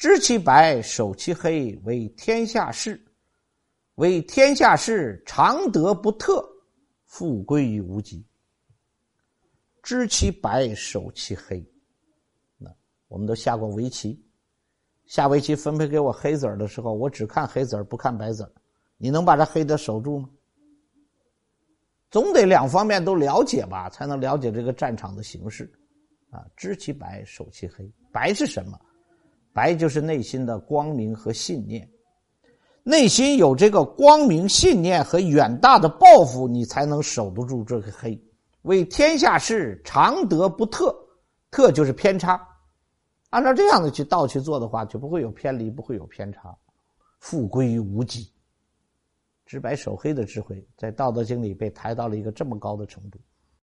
知其白，守其黑，为天下事。为天下事，常德不特，复归于无极。知其白，守其黑。那我们都下过围棋，下围棋分配给我黑子儿的时候，我只看黑子儿，不看白子儿。你能把这黑的守住吗？总得两方面都了解吧，才能了解这个战场的形势。啊，知其白，守其黑。白是什么？白就是内心的光明和信念。内心有这个光明信念和远大的抱负，你才能守得住这个黑。为天下事，常德不特，特就是偏差。按照这样的去道去做的话，就不会有偏离，不会有偏差，复归于无极。知白守黑的智慧，在《道德经》里被抬到了一个这么高的程度。